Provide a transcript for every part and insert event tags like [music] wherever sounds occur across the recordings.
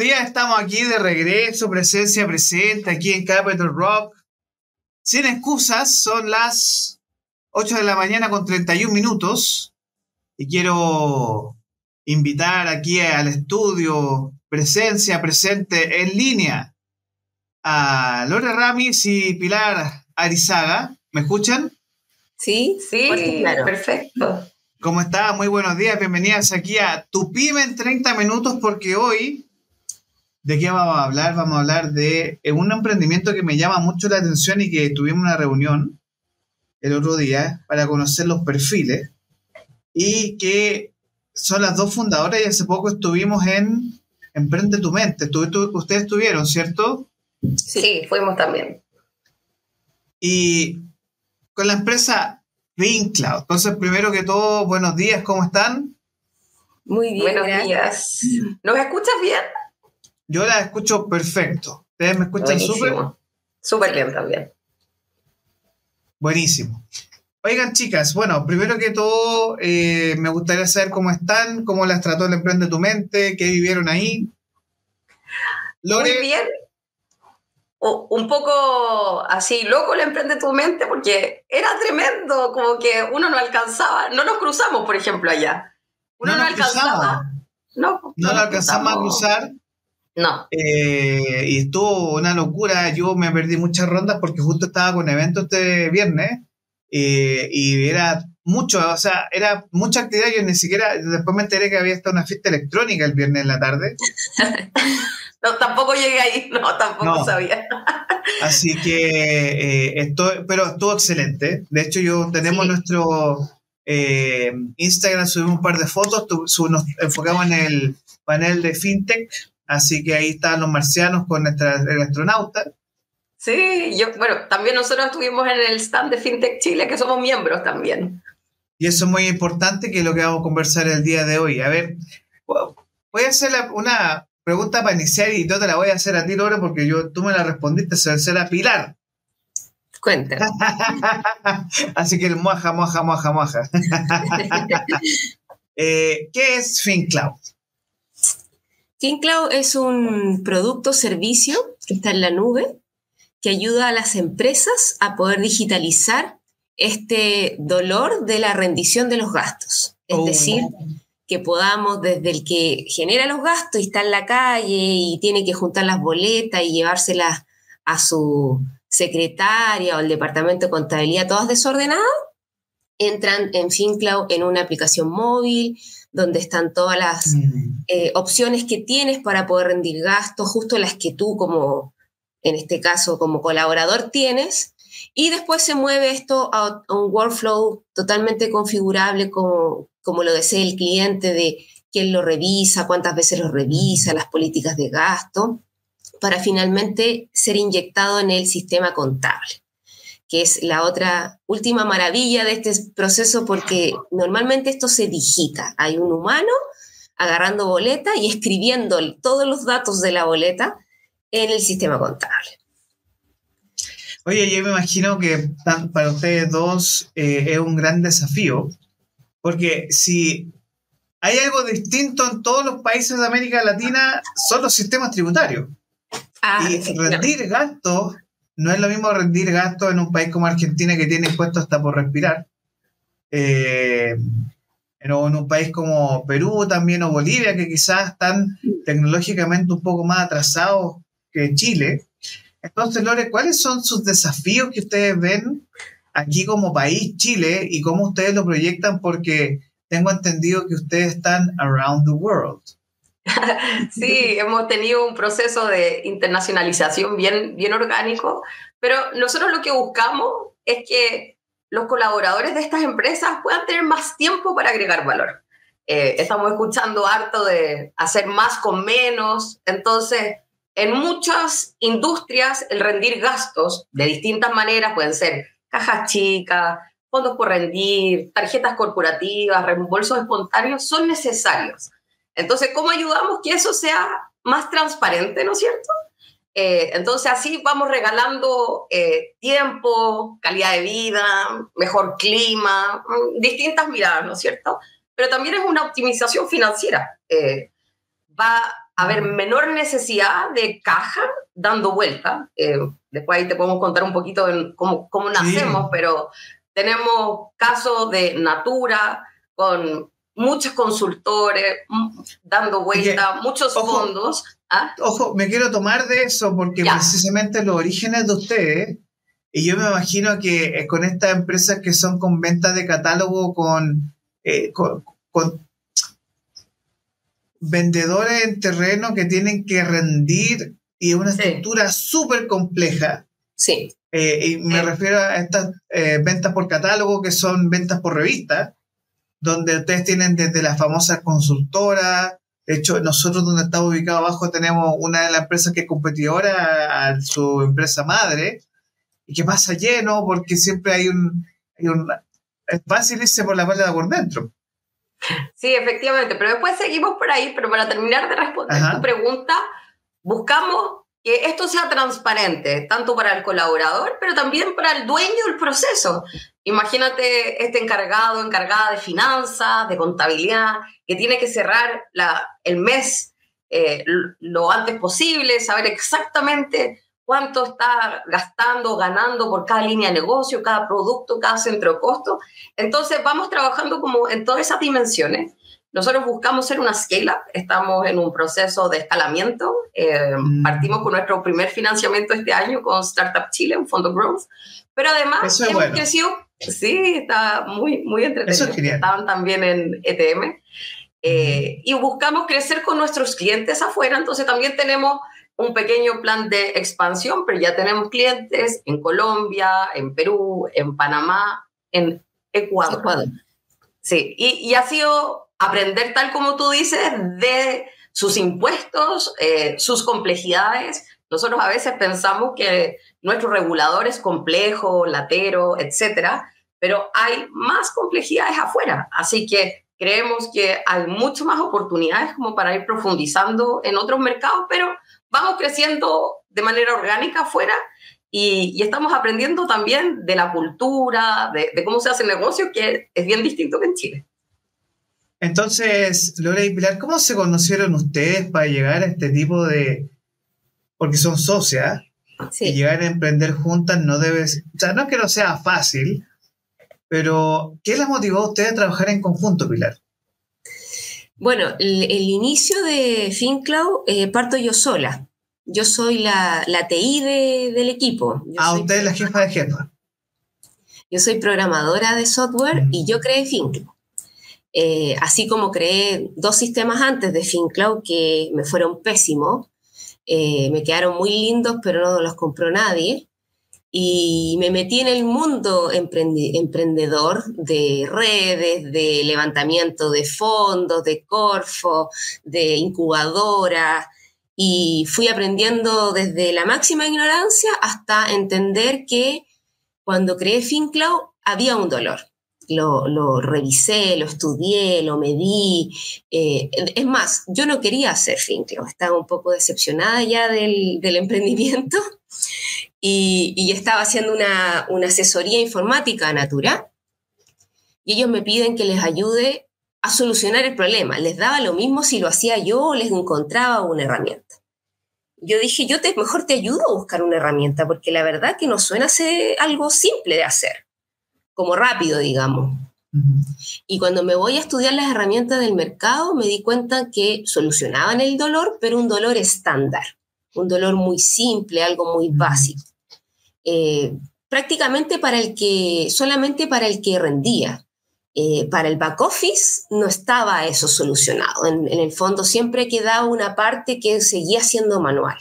días, estamos aquí de regreso, presencia presente aquí en Capital Rock. Sin excusas, son las 8 de la mañana con 31 minutos y quiero invitar aquí al estudio, presencia presente en línea, a Lore Ramis y Pilar Arizaga. ¿Me escuchan? Sí, sí, claro. perfecto. ¿Cómo está? Muy buenos días, bienvenidas aquí a Tu Pyme en 30 minutos porque hoy, ¿de qué vamos a hablar? Vamos a hablar de eh, un emprendimiento que me llama mucho la atención y que tuvimos una reunión el otro día para conocer los perfiles y que son las dos fundadoras y hace poco estuvimos en Emprende tu Mente. ustedes estuvieron, ¿cierto? Sí, fuimos también. Y con la empresa Cloud. Entonces, primero que todo, buenos días, ¿cómo están? Muy bien. Buenos días. ¿Nos escuchas bien? Yo la escucho perfecto. ¿Ustedes me escuchan súper? Súper bien también. Buenísimo. Oigan, chicas, bueno, primero que todo, eh, me gustaría saber cómo están, cómo las trató el Emprende tu Mente, qué vivieron ahí. Muy bien un poco así loco le emprende tu mente porque era tremendo, como que uno no alcanzaba, no nos cruzamos, por ejemplo, allá. Uno no, alcanzaba. No, no, lo alcanzamos a cruzar. No. Eh, y estuvo una locura. Yo me perdí muchas rondas porque justo estaba con evento este viernes eh, y era mucho, o sea, era mucha actividad. Yo ni siquiera, después me enteré que había estado una fiesta electrónica el viernes en la tarde. [laughs] No, tampoco llegué ahí, no, tampoco sabía. [laughs] Así que eh, esto, pero estuvo excelente. De hecho, yo tenemos nuestro eh, Instagram, subimos un par de fotos, nos enfocamos en el panel de FinTech, así que ahí están los marcianos con nuestra astronauta. Sí, yo, bueno, también nosotros estuvimos en el stand de FinTech Chile, que somos miembros también. Y eso es muy importante, que es lo que vamos a conversar el día de hoy. A ver, voy a hacer una, pregunta para iniciar y yo te la voy a hacer a ti, Lore, porque yo, tú me la respondiste, se será Pilar. Cuenta. [laughs] Así que el moja, moja, moja, moja. [laughs] eh, ¿Qué es FinCloud? FinCloud es un producto servicio que está en la nube que ayuda a las empresas a poder digitalizar este dolor de la rendición de los gastos. Es oh. decir, que podamos, desde el que genera los gastos y está en la calle y tiene que juntar las boletas y llevárselas a su secretaria o al departamento de contabilidad, todas desordenadas, entran en FinCloud en una aplicación móvil donde están todas las mm. eh, opciones que tienes para poder rendir gastos, justo las que tú como, en este caso, como colaborador tienes, y después se mueve esto a, un workflow totalmente configurable como, como lo desee el cliente de quién lo revisa, cuántas veces lo revisa, las políticas de gasto, para finalmente ser inyectado en el sistema contable, que es la otra última maravilla de este proceso porque normalmente esto se digita. Hay un humano agarrando boleta y escribiendo todos los datos de la boleta en el sistema contable. Oye, yo me imagino que para ustedes dos eh, es un gran desafío, porque si hay algo distinto en todos los países de América Latina, son los sistemas tributarios. Ah, y rendir gastos no es lo mismo rendir gastos en un país como Argentina que tiene impuestos hasta por respirar. Eh, en un país como Perú también o Bolivia, que quizás están tecnológicamente un poco más atrasados que Chile. Entonces, Lore, ¿cuáles son sus desafíos que ustedes ven aquí como país, Chile, y cómo ustedes lo proyectan? Porque tengo entendido que ustedes están around the world. [laughs] Sí, hemos tenido un proceso de internacionalización bien, bien orgánico, pero nosotros lo que buscamos es que los colaboradores de estas empresas puedan tener más tiempo para agregar valor. Eh, estamos escuchando harto de hacer más con menos, entonces en muchas industrias, el rendir gastos de distintas maneras pueden ser cajas chicas, fondos por rendir, tarjetas corporativas, reembolsos espontáneos, son necesarios. Entonces, ¿cómo ayudamos que eso sea más transparente, ¿no es cierto? Eh, entonces, así vamos regalando eh, tiempo, calidad de vida, mejor clima, mm, distintas miradas, ¿no es cierto? Pero también es una optimización financiera. Eh, va haber menor necesidad de caja dando vuelta. Después ahí te podemos contar un poquito cómo, cómo nacemos, pero tenemos casos de Natura con muchos consultores mm, dando vuelta, muchos fondos. ¿ah? Ojo, me quiero tomar de eso porque precisamente los orígenes de ustedes, y yo me imagino que eh, con estas empresas que son con ventas de catálogo con, eh, con, vendedores en terreno que tienen que rendir y es una estructura súper compleja. Sí. Eh, y me refiero a estas ventas por catálogo que son ventas por revista donde ustedes tienen desde las famosas consultoras. De hecho, nosotros donde estamos ubicados abajo tenemos una de las empresas que es competidora a su empresa madre y que pasa lleno porque siempre hay un... es fácil irse por la de por dentro. Sí, efectivamente, pero después seguimos por ahí, pero para terminar de responder tu pregunta, buscamos que esto sea transparente, tanto para el colaborador, pero también para el dueño del proceso. Imagínate este encargado, encargada de finanzas, de contabilidad, que tiene que cerrar la, el mes eh, lo antes posible, saber exactamente cuánto está gastando, ganando por cada línea de negocio, cada producto, cada centro de costo. Entonces vamos trabajando como en todas esas dimensiones nosotros buscamos ser una scale-up, estamos en un proceso de escalamiento. Eh, mm. Partimos con nuestro primer financiamiento este año con Startup Chile, un fondo growth, pero además hemos crecido, sí, está muy, muy entretenido. Eso Estaban también en ETM. Eh, y buscamos crecer con nuestros clientes afuera, entonces también tenemos un pequeño plan de expansión, pero ya tenemos clientes en Colombia, en Perú, en Panamá, en Ecuador. Ecuador. Sí, y, y ha sido aprender tal como tú dices de sus impuestos, eh, sus complejidades. Nosotros a veces pensamos que nuestro regulador es complejo, latero, etcétera, pero hay más complejidades afuera. Así que creemos que hay mucho más oportunidades como para ir profundizando en otros mercados, pero vamos creciendo de manera orgánica afuera y, estamos aprendiendo también de la cultura, de, cómo se hace el negocio, que es bien distinto que en Chile. Entonces, Lore y Pilar, ¿cómo se conocieron ustedes para llegar a este tipo de... porque son socias, y llegar a emprender juntas no debe... O sea, no es que no sea fácil, pero ¿qué les motivó a ustedes a trabajar en conjunto, Pilar? Bueno, el, inicio de FinCloud eh, parto yo sola. Yo soy la, la TI del equipo. ah, usted es la jefa de jefa. Yo soy programadora de software y yo creé FinCloud. Eh, así como creé dos sistemas antes de FinCloud que me fueron pésimos, eh, me quedaron muy lindos, pero no los compró nadie. Y me metí en el mundo emprendedor de redes, de levantamiento de fondos, de Corfo, de incubadora, y fui aprendiendo desde la máxima ignorancia hasta entender que cuando creé FinCloud había un dolor lo, revisé, lo estudié, lo medí. Eh, es más, yo no quería hacer FinCloud, estaba un poco decepcionada ya del, emprendimiento [laughs] y, estaba haciendo una, asesoría informática a Natura y ellos me piden que les ayude a solucionar el problema. Les daba lo mismo si lo hacía yo o les encontraba una herramienta. Yo dije, yo te, mejor te ayudo a buscar una herramienta, porque la verdad que no suena ser algo simple de hacer como rápido, digamos. Y cuando me voy a estudiar las herramientas del mercado, me di cuenta que solucionaban el dolor, pero un dolor estándar, un dolor muy simple, algo muy básico. Eh, prácticamente para el que, solamente para el que rendía. Eh, para el back office no estaba eso solucionado. En, en, el fondo siempre quedaba una parte que seguía siendo manual.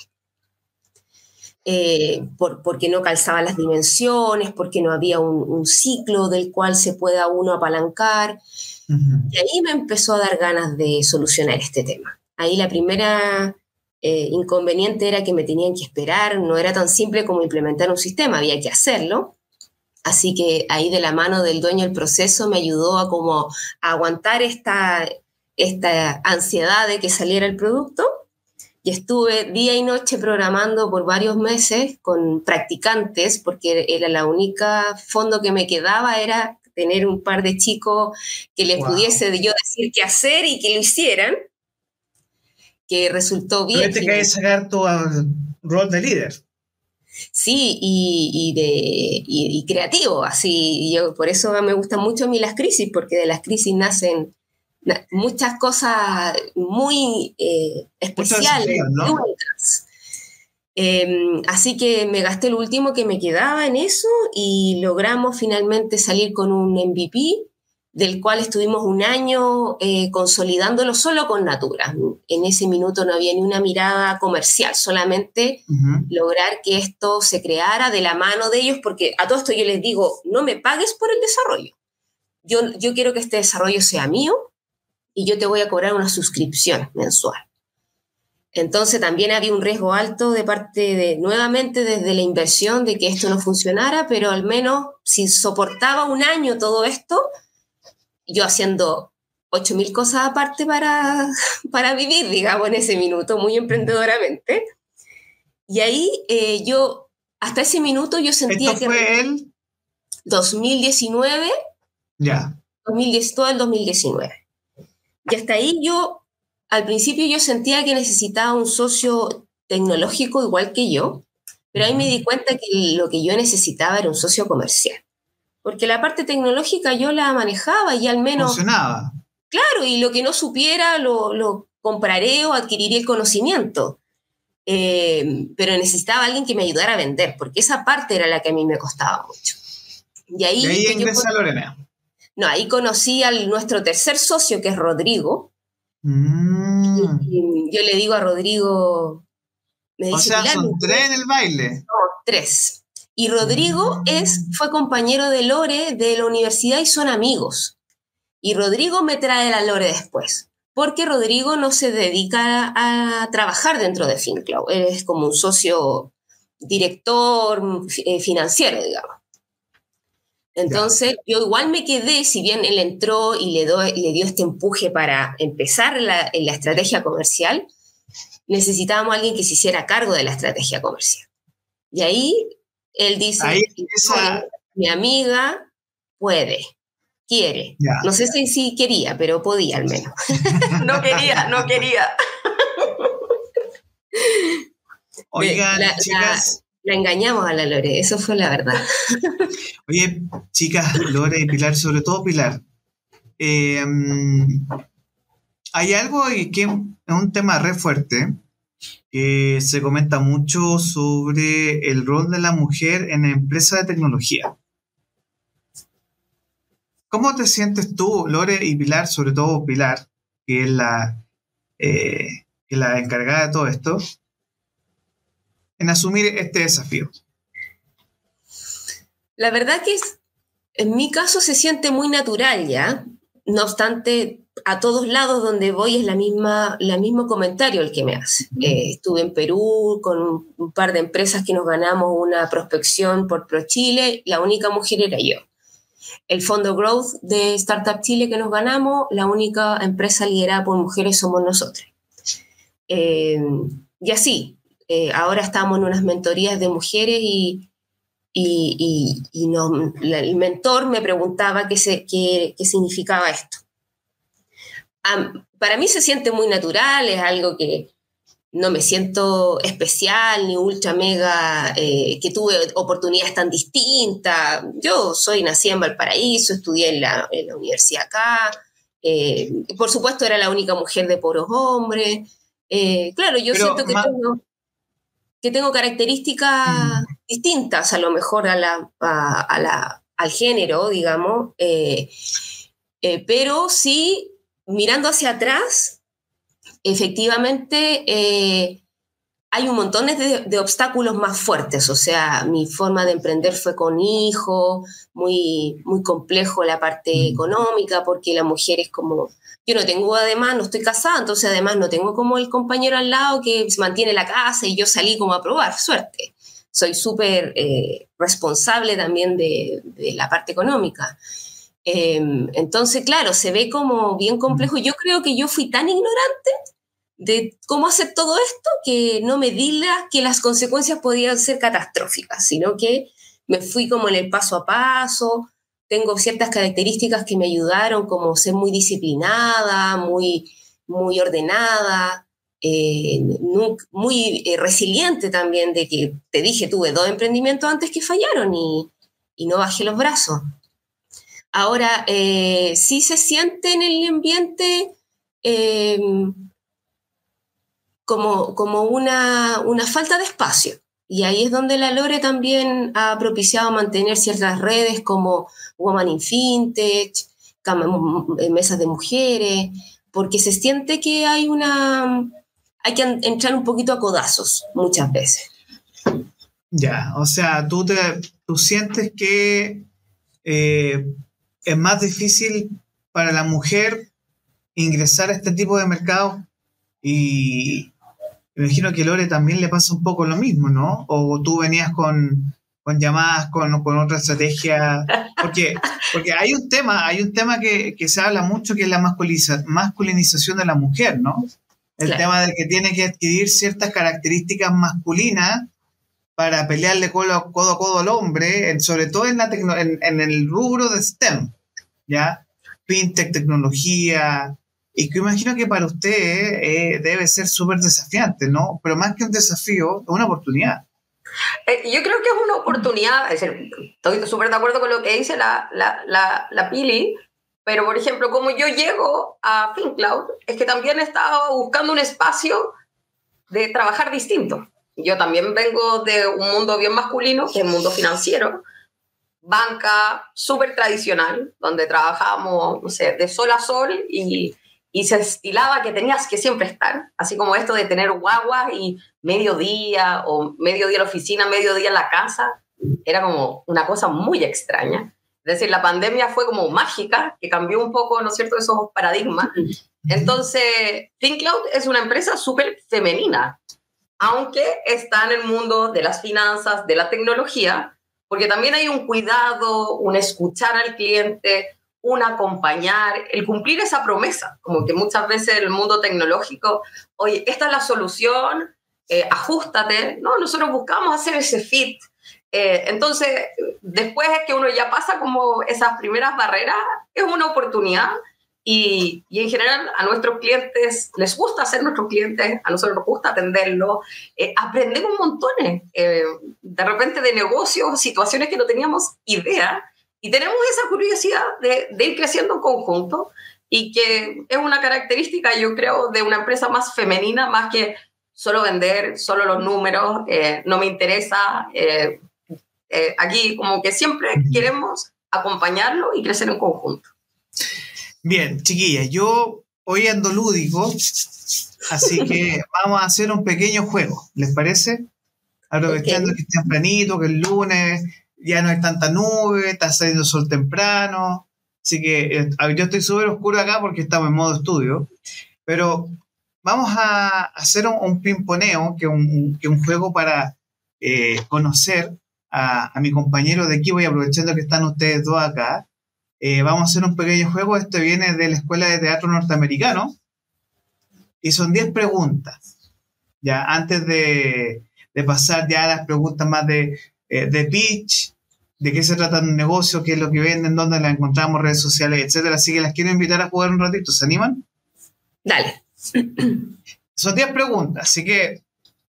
Eh, porque no calzaba las dimensiones, porque no había un, ciclo del cual se pueda uno apalancar. Y ahí me empezó a dar ganas de solucionar este tema. Ahí la primera eh, inconveniente era que me tenían que esperar, no era tan simple como implementar un sistema, había que hacerlo. Así que ahí de la mano del dueño del proceso me ayudó a como aguantar esta, esta ansiedad de que saliera el producto y estuve día y noche programando por varios meses con practicantes, porque era la única fondo que me quedaba, era tener un par de chicos que les pudiese yo decir qué hacer y que lo hicieran. que resultó bien. Tuviste que sacar tu uh, rol de líder. Sí, y, de, y, creativo, así. Yo, por eso me gustan mucho a mí las crisis, porque de las crisis nacen muchas cosas muy eh, especiales, em, así que me gasté el último que me quedaba en eso y logramos finalmente salir con un MVP del cual estuvimos un año eh, consolidándolo solo con Natura. En ese minuto no había ni una mirada comercial, solamente lograr que esto se creara de la mano de ellos, porque a todo esto yo les digo, no me pagues por el desarrollo. Yo, yo quiero que este desarrollo sea mío y yo te voy a cobrar una suscripción mensual. Entonces también había un riesgo alto de parte de, nuevamente desde la inversión, de que esto no funcionara, pero al menos si soportaba un año todo esto, yo haciendo 8.000 cosas aparte para, [laughs] para vivir, digamos, en ese minuto, muy emprendedoramente. Y ahí eh, yo, hasta ese minuto yo sentía ¿Esto fue el 2019. Ya. 2010, todo el 2019. Y hasta ahí yo, al principio yo sentía que necesitaba un socio tecnológico igual que yo, pero ahí me di cuenta que lo que yo necesitaba era un socio comercial porque la parte tecnológica yo la manejaba y al menos... Funcionaba. Claro, y lo que no supiera lo, compraré o adquiriré el conocimiento. Eh, pero necesitaba alguien que me ayudara a vender, porque esa parte era la que a mí me costaba mucho. Y ahí, ingresa Lorena. No, ahí conocí a nuestro tercer socio, que es Rodrigo. Mm. Y, yo le digo a Rodrigo... Me o sea, son tres en el baile. No, tres. Y Rodrigo es, fue compañero de Lore de la universidad y son amigos. Y Rodrigo me trae la Lore después, porque Rodrigo no se dedica a trabajar dentro de FinCloud, él es como un socio director eh, financiero, digamos. Entonces, yo igual me quedé, si bien él entró y le, le dio este empuje para empezar la, en la estrategia comercial, necesitábamos a alguien que se hiciera cargo de la estrategia comercial. Y ahí él dice, mi amiga puede, quiere. No sé si, quería, pero podía al menos. [laughs] no quería, no quería. Oigan, chicas. La, engañamos a la Lore, eso fue la verdad. [laughs] Oye, chicas, Lore y Pilar, sobre todo Pilar. Mm, hay algo que es un tema re fuerte que se comenta mucho sobre el rol de la mujer en empresas de tecnología. ¿Cómo te sientes tú, Lore y Pilar, sobre todo Pilar, que es la, eh, la encargada de todo esto, en asumir este desafío? La verdad que en mi caso se siente muy natural ya. No obstante, a todos lados donde voy es la misma, la mismo comentario el que me hace. Eh, estuve en Perú con un, par de empresas que nos ganamos una prospección por ProChile, la única mujer era yo. El fondo Growth de Startup Chile que nos ganamos, la única empresa liderada por mujeres somos nosotros. Eh, y así, eh, ahora estamos en unas mentorías de mujeres y, y, el mentor me preguntaba qué, se, qué, qué significaba esto para mí se siente muy natural, es algo que no me siento especial ni ultra mega, eh, que tuve oportunidades tan distintas. Yo soy nacida en Valparaíso, estudié en la, universidad acá, eh, por supuesto era la única mujer de poros hombres. Eh, claro, yo siento que tengo, que tengo características mm. distintas a lo mejor a la, al género, digamos, pero sí mirando hacia atrás, efectivamente eh, hay un montón de, obstáculos más fuertes. O sea, mi forma de emprender fue con hijo, muy, muy complejo la parte mm. económica, porque la mujer es como, yo no tengo además, no estoy casada, entonces además no tengo como el compañero al lado que mantiene la casa y yo salí como a probar, suerte. Soy súper eh, responsable también de, de la parte económica. Em, entonces, claro, se ve como bien complejo. Yo creo que yo fui tan ignorante de cómo hacer todo esto que no me di la, que las consecuencias podían ser catastróficas, sino que me fui como en el paso a paso. Tengo ciertas características que me ayudaron, como ser muy disciplinada, muy, muy ordenada. eh, muy eh, resiliente también, de que te dije, tuve dos emprendimientos antes que fallaron y, y no bajé los brazos. Ahora, eh, sí se siente en el ambiente em, como, como una, una, falta de espacio. Y ahí es donde la Lore también ha propiciado mantener ciertas redes como Woman in Fintech, mesas de mujeres, porque se siente que hay una... hay que entrar un poquito a codazos muchas veces. Ya, o sea, tú, te, tú sientes que eh, es más difícil para la mujer ingresar a este tipo de mercado y me imagino que Lore también le pasa un poco lo mismo, ¿no? O tú venías con, con llamadas, con, con, otra estrategia, porque, porque hay un tema, hay un tema que, que se habla mucho que es la masculinización de la mujer, ¿no? El tema de que tiene que adquirir ciertas características masculinas para pelearle codo a codo, al hombre, sobre todo en, la en, el rubro de STEM, ¿ya? Fintech, tecnología, y que imagino que para usted eh, debe ser súper desafiante, ¿no? Pero más que un desafío, es una oportunidad. Eh, yo creo que es una oportunidad, es decir, estoy súper de acuerdo con lo que dice la, la, la, la Pili, pero por ejemplo, como yo llego a FinCloud, es que también he estado buscando un espacio de trabajar distinto. Yo también vengo de un mundo bien masculino, que es el mundo financiero, banca súper tradicional, donde trabajábamos, no sé, de sol a sol y, y, se estilaba que tenías que siempre estar, así como esto de tener guagua y mediodía o mediodía en la oficina, mediodía en la casa, era como una cosa muy extraña. Es decir, la pandemia fue como mágica, que cambió un poco, ¿no es cierto?, esos paradigmas. Entonces, ThinkCloud es una empresa súper femenina aunque está en el mundo de las finanzas, de la tecnología, porque también hay un cuidado, un escuchar al cliente, un acompañar, el cumplir esa promesa, como que muchas veces el mundo tecnológico, oye, esta es la solución, eh, ajustate, no, nosotros buscamos hacer ese fit. Eh, entonces, después que uno ya pasa como esas primeras barreras, es una oportunidad y, en general a nuestros clientes les gusta ser nuestros clientes, a nosotros nos gusta atenderlos, eh, aprendemos montones, eh, de repente de negocios, situaciones que no teníamos idea, y tenemos esa curiosidad de, de, ir creciendo en conjunto, y que es una característica, yo creo, de una empresa más femenina, más que solo vender, solo los números, eh, no me interesa. aquí como que siempre queremos acompañarlo y crecer en conjunto. Bien, chiquillas, yo hoy ando lúdico, así que [laughs] vamos a hacer un pequeño juego, ¿les parece? Aprovechando que es tempranito, que el lunes ya no hay tanta nube, está saliendo sol temprano, así que eh, yo estoy súper oscuro acá porque estamos en modo estudio, pero vamos a hacer un, pimponeo, que es un, que un juego para eh, conocer a, a mi compañero de equipo y aprovechando que están ustedes dos acá, eh, vamos a hacer un pequeño juego. Este viene de la Escuela de Teatro Norteamericano. Y son 10 preguntas. Ya, antes de, pasar ya a las preguntas más de, eh, de pitch, de qué se trata un negocio, qué es lo que venden, dónde la encontramos, redes sociales, etcétera. Así que las quiero invitar a jugar un ratito. ¿Se animan? Dale. [clears throat] Son 10 preguntas, así que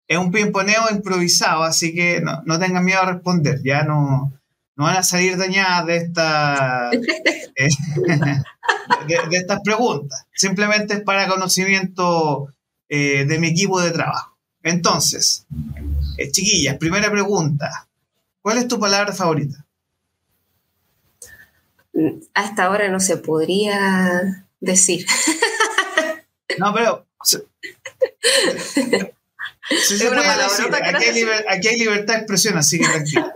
es un pimponeo improvisado, así que no, no tengan miedo a responder. Ya no, no van a salir dañadas de, esta, [laughs] eh, [laughs] de, estas preguntas. Simplemente es para conocimiento eh, de mi equipo de trabajo. Entonces, eh, chiquillas, primera pregunta. ¿Cuál es tu palabra favorita? Hasta ahora no se podría decir. No, pero... aquí, hay libertad de expresión, así que tranquilo.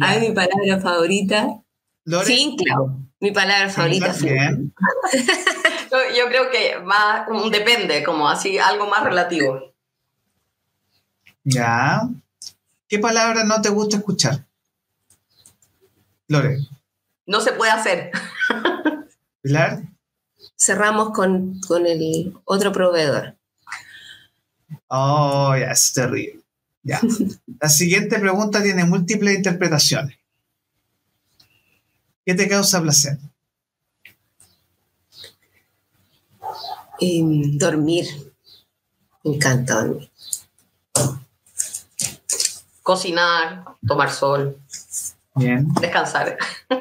A mi palabra favorita. Sí, claro. Mi palabra favorita. Bien. [laughs] yo, creo que más depende, como así, algo más relativo. Ya. ¿Qué palabra no te gusta escuchar? Lore. No se puede hacer. Pilar. Cerramos con, con el otro proveedor. Oh, ya, es terrible. Ya. La siguiente pregunta tiene múltiples interpretaciones. ¿Qué te causa placer? Em, dormir. Me encanta dormir. Cocinar, tomar sol, Bien. descansar.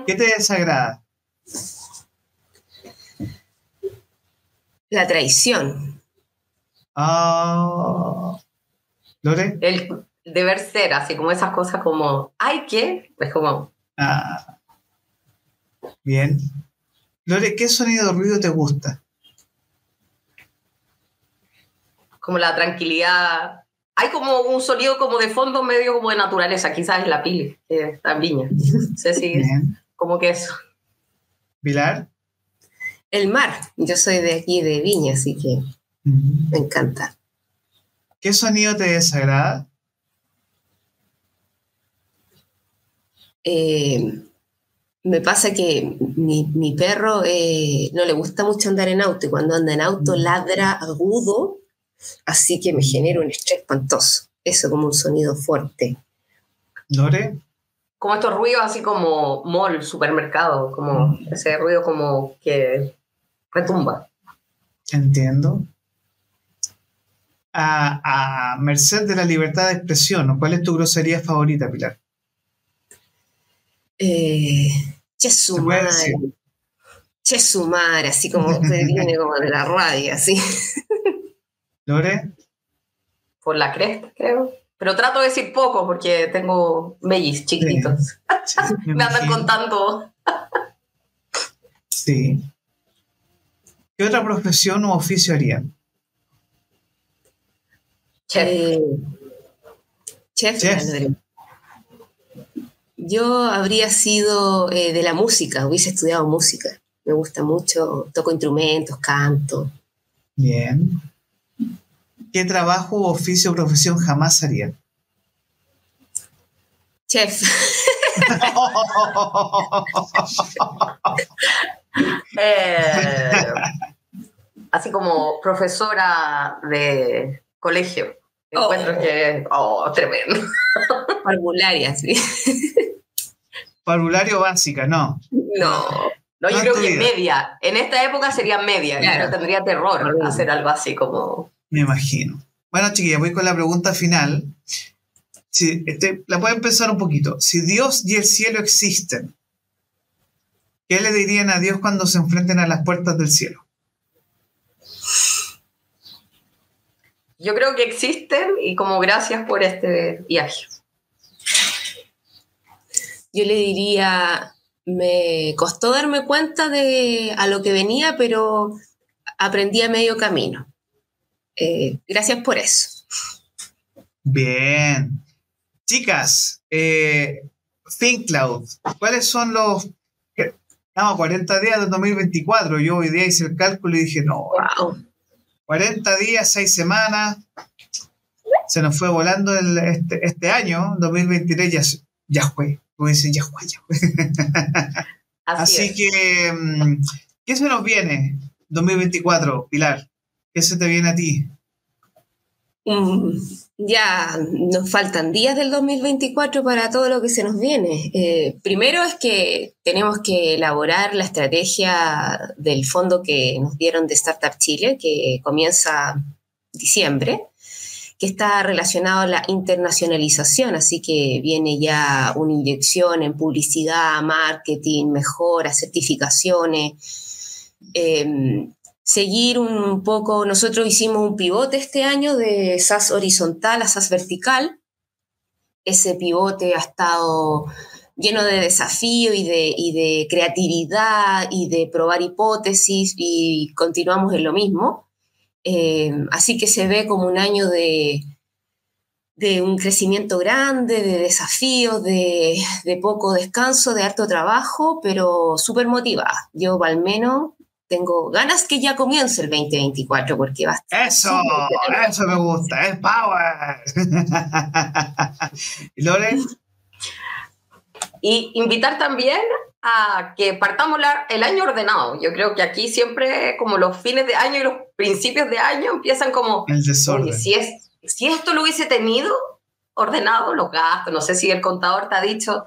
¿Qué te desagrada? La traición. Ah. ¿Lore? El deber ser, así como esas cosas como, ay, ¿qué? Es como, Ah. Bien. Lore, ¿qué sonido o ruido te gusta? como la tranquilidad. Hay como un sonido como de fondo medio como de naturaleza, quizás es la pili, que está en viña. No sé si es Bien. como que eso. ¿Pilar? El mar. Yo soy de aquí, de Viña, así que me encanta. ¿Qué sonido te desagrada? Eh, me pasa que mi, mi perro eh, no le gusta mucho andar en auto y cuando anda en auto ladra agudo, así que me genera un estrés espantoso. Eso como un sonido fuerte. ¿Lore? Como estos ruidos así como mall, supermercado, como ese ruido como que retumba. Entiendo. A, a merced de la libertad de expresión, ¿cuál es tu grosería favorita, Pilar? Eh, che ¿Se su puede madre. decir? Che su madre, así como que viene como de la radio, así. [laughs] ¿Lore? Por la cresta, creo. Pero trato de decir poco porque tengo mellis chiquititos. Sí, [laughs] me Me andan contando. Sí. ¿Qué otra profesión u oficio harían? Chef. Eh, chef, Chef. Yo habría sido eh, de la música, hubiese estudiado música. Me gusta mucho, toco instrumentos, canto. Bien. ¿Qué trabajo u oficio o profesión jamás harían? Chef, [laughs] Eh, así como profesora de colegio. Oh. Encuentro que, oh, tremendo. parvularia, sí. Parvulario básica, no. No, No, yo No creo que media. En esta época sería media. Claro. Yo tendría terror hacer algo así como. Me imagino. Bueno, chiquillas, voy con la pregunta final. Si, este, la pueden pensar un poquito. Si Dios y el cielo existen, ¿qué le dirían a Dios cuando se enfrenten a las puertas del cielo? Yo creo que existen y como gracias por este viaje. yo le diría, me costó darme cuenta de a lo que venía, pero aprendí a medio camino. Eh, gracias por eso. Bien. Chicas, eh, ThinkCloud, ¿cuáles son los... Estamos a 40 días del 2024. Yo hoy día hice el cálculo y dije, no, Wow. 40 días, 6 semanas. Se nos fue volando el- este, este año, 2023, ya, ya fue. Como dicen, ya fue, ya fue. Así, Así es. que, mm, ¿qué se nos viene 2024, Pilar? ¿Qué se te viene a ti? Mm, ya nos faltan días del 2024 para todo lo que se nos viene. Eh, primero es que tenemos que elaborar la estrategia del fondo que nos dieron de Startup Chile, que comienza diciembre, que está relacionado a la internacionalización, así que viene ya una inyección en publicidad, marketing, mejoras, certificaciones. Eh, seguir un poco, nosotros hicimos un pivote este año de SAS horizontal a SAS vertical. Ese pivote ha estado lleno de desafío y de, creatividad y de probar hipótesis y continuamos en lo mismo. Eh, así que se ve como un año de, de un crecimiento grande, de desafíos, de, de poco descanso, de harto trabajo, pero súper motivada. Yo al menos tengo ganas que ya comience el 2024 porque va a estar Eso, eso me gusta, es power. [laughs] ¿Y Lore? Y invitar también a que partamos la- el año ordenado. Yo creo que aquí siempre como los fines de año y los principios de año empiezan como, El desorden. si, es, si esto lo hubiese tenido ordenado, los gastos, no sé si el contador te ha dicho,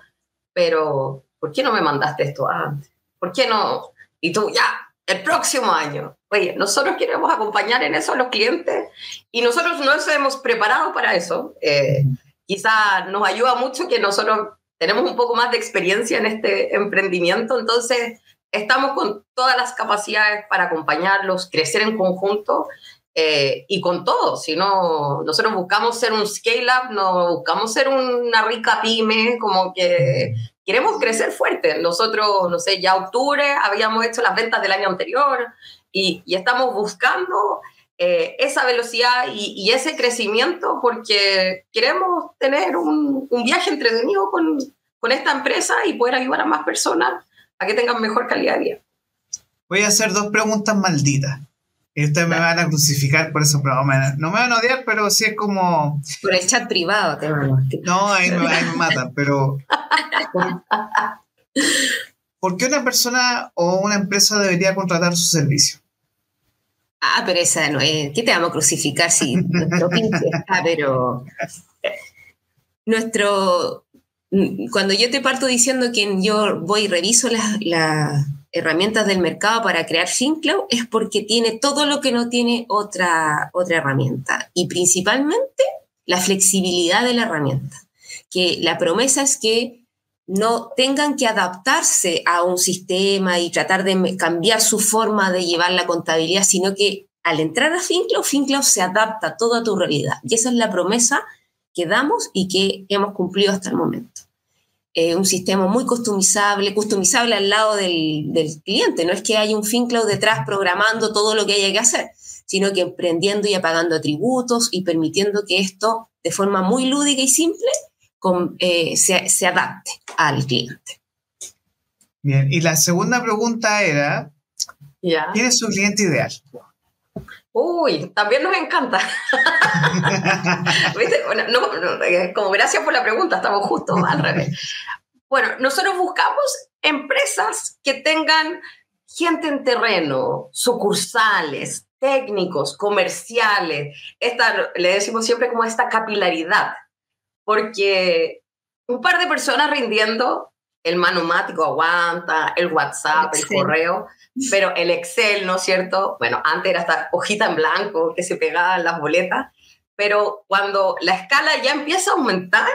pero ¿por qué no me mandaste esto antes? ¿Por qué no? Y tú, ya, el próximo año. Oye, nosotros queremos acompañar en eso a los clientes y nosotros no nos hemos preparado para eso. Eh, quizá nos ayuda mucho que nosotros tenemos un poco más de experiencia en este emprendimiento, entonces estamos con todas las capacidades para acompañarlos, crecer en conjunto eh, y con todo. Si no, nosotros buscamos ser un scale-up, no buscamos ser una rica pyme, como que queremos crecer fuerte. Nosotros, no sé, ya octubre habíamos hecho las ventas del año anterior y, y estamos buscando eh, esa velocidad y, y, ese crecimiento porque queremos tener un, un viaje entretenido con, con esta empresa y poder ayudar a más personas a que tengan mejor calidad de vida. Voy a hacer dos preguntas malditas. Ustedes me van a crucificar por eso, pero no me van a odiar, pero sí es como... Por el chat privado te van a No, ahí me, ahí me matan, pero... Por, ¿Por qué una persona o una empresa debería contratar su servicio? Ah, pero esa no es. ¿Qué te vamos a crucificar si nuestro pinche está, pero. Nuestro. Cuando yo te parto diciendo que yo voy y reviso las, las herramientas del mercado para crear FinCloud, es porque tiene todo lo que no tiene otra, otra herramienta. Y principalmente la flexibilidad de la herramienta. Que la promesa es que no tengan que adaptarse a un sistema y tratar de cambiar su forma de llevar la contabilidad, sino que al entrar a FinCloud, FinCloud se adapta a tu realidad. Y esa es la promesa que damos y que hemos cumplido hasta el momento. Eh, un sistema muy customizable, customizable al lado del, del, cliente. No es que haya un FinCloud detrás programando todo lo que haya que hacer, sino que emprendiendo y apagando atributos y permitiendo que esto, de forma muy lúdica y simple, con, eh, se, se, adapte al cliente. Bien, y la segunda pregunta era. ¿quién es su cliente ideal? Uy, también nos encanta. [laughs] bueno, no, no, eh, como gracias por la pregunta, estamos justo al revés. Bueno, nosotros buscamos empresas que tengan gente en terreno, sucursales, técnicos, comerciales. Esta, le decimos siempre como esta capilaridad porque un par de personas rindiendo, el manomático aguanta, el WhatsApp, el, el correo, pero el Excel, ¿no es cierto? Bueno, antes era esta hojita en blanco que se pegaban las boletas, pero cuando la escala ya empieza a aumentar,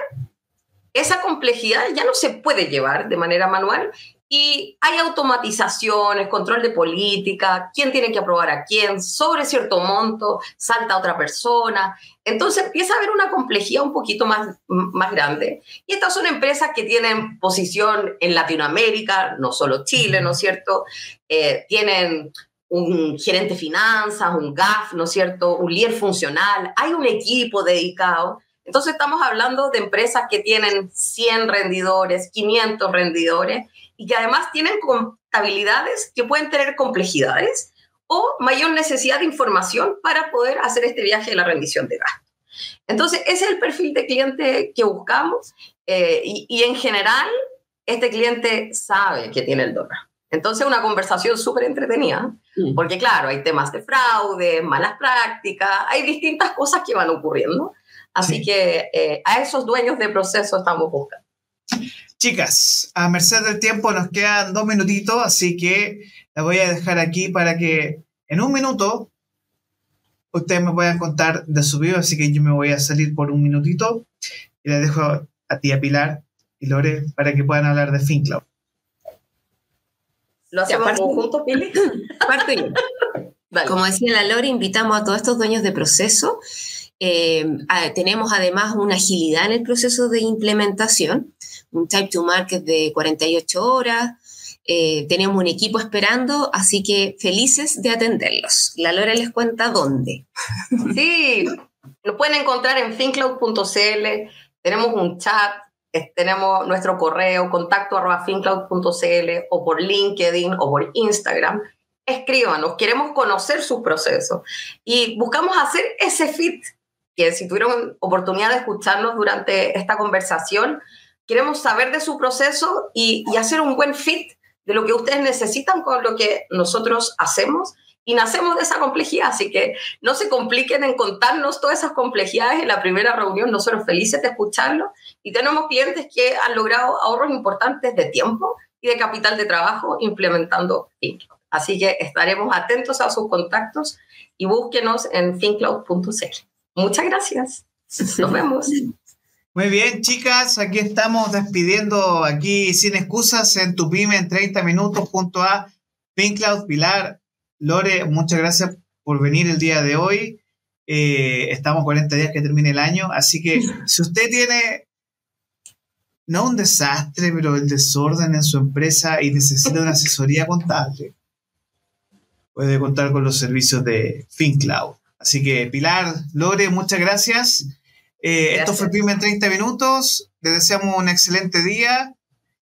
esa complejidad ya no se puede llevar de manera manual y hay automatizaciones, control de política, quién tiene que aprobar a quién, sobre cierto monto, salta otra persona. Entonces empieza a haber una complejidad un poquito más, más grande. Y estas son empresas que tienen posición en Latinoamérica, no solo Chile, ¿no es cierto? Eh, tienen un gerente de finanzas, un GAF, ¿no es cierto? Un líder funcional, hay un equipo dedicado. Entonces estamos hablando de empresas que tienen 100 rendidores, 500 rendidores y que además tienen contabilidades que pueden tener complejidades o mayor necesidad de información para poder hacer este viaje de la rendición de gasto. Entonces, ese es el perfil de cliente que buscamos eh, y, y, en general este cliente sabe que tiene el dólar. Entonces, una conversación súper entretenida, mm. porque claro, hay temas de fraude, malas prácticas, hay distintas cosas que van ocurriendo. Así sí. que eh, a esos dueños de proceso estamos buscando. Chicas, a merced del tiempo nos quedan dos minutitos, así que la voy a dejar aquí para que en un minuto ustedes me puedan contar de su vida, así que yo me voy a salir por un minutito y les dejo a ti, a Pilar y Lore, para que puedan hablar de FinCloud. ¿Lo hacemos juntos, Pili? [laughs] Parte yo. Como decía la Lore, invitamos a todos estos dueños de proceso. Eh, tenemos además una agilidad en el proceso de implementación un time to market de 48 horas. Eh, tenemos un equipo esperando, así que felices de atenderlos. La Lora les cuenta dónde. [laughs] Sí, lo pueden encontrar en fincloud.cl. Tenemos un chat, tenemos nuestro correo contacto arroba fincloud.cl o por LinkedIn o por Instagram. Escríbanos, queremos conocer sus procesos y buscamos hacer ese fit que si tuvieron oportunidad de escucharnos durante esta conversación, queremos saber de su proceso y, y, hacer un buen fit de lo que ustedes necesitan con lo que nosotros hacemos y nacemos de esa complejidad, así que no se compliquen en contarnos todas esas complejidades en la primera reunión, nosotros felices de escucharlo y tenemos clientes que han logrado ahorros importantes de tiempo y de capital de trabajo implementando Inc. Así que estaremos atentos a sus contactos y búsquenos en fincloud.cl. Muchas gracias. Nos vemos. Muy bien, chicas, aquí estamos despidiendo aquí sin excusas en tu pyme en 30 minutos junto a FinCloud, Pilar, Lore, muchas gracias por venir el día de hoy. Eh, estamos 40 días que termine el año, así que [laughs] si usted tiene no un desastre, pero el desorden en su empresa y necesita una asesoría contable, puede contar con los servicios de FinCloud. Así que Pilar, Lore, muchas gracias. Eh, esto fue Pyme en 30 minutos. Les deseamos un excelente día.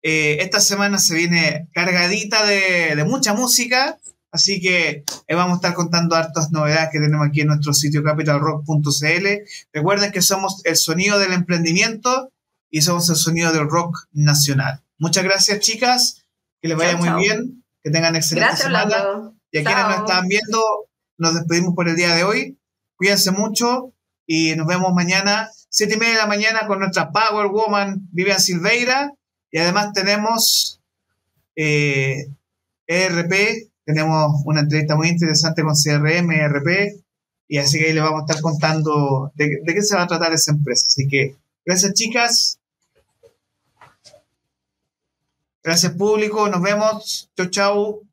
Eh, esta semana se viene cargadita de, mucha música. Así que eh, vamos a estar contando hartas novedades que tenemos aquí en nuestro sitio capitalrock.cl. Recuerden que somos el sonido del emprendimiento y somos el sonido del rock nacional. Muchas gracias, chicas. Que les vaya muy bien. Que tengan excelente semana. Y a quienes nos están viendo, nos despedimos por el día de hoy. Cuídense mucho y nos vemos mañana, siete y media de la mañana, con nuestra Power Woman Vivian Silveira. Y además tenemos eh, ERP, tenemos una entrevista muy interesante con CRM, ERP, y así que ahí le vamos a estar contando de, de qué se va a tratar esa empresa. Así que gracias chicas. Gracias público, nos vemos. Chau, chau.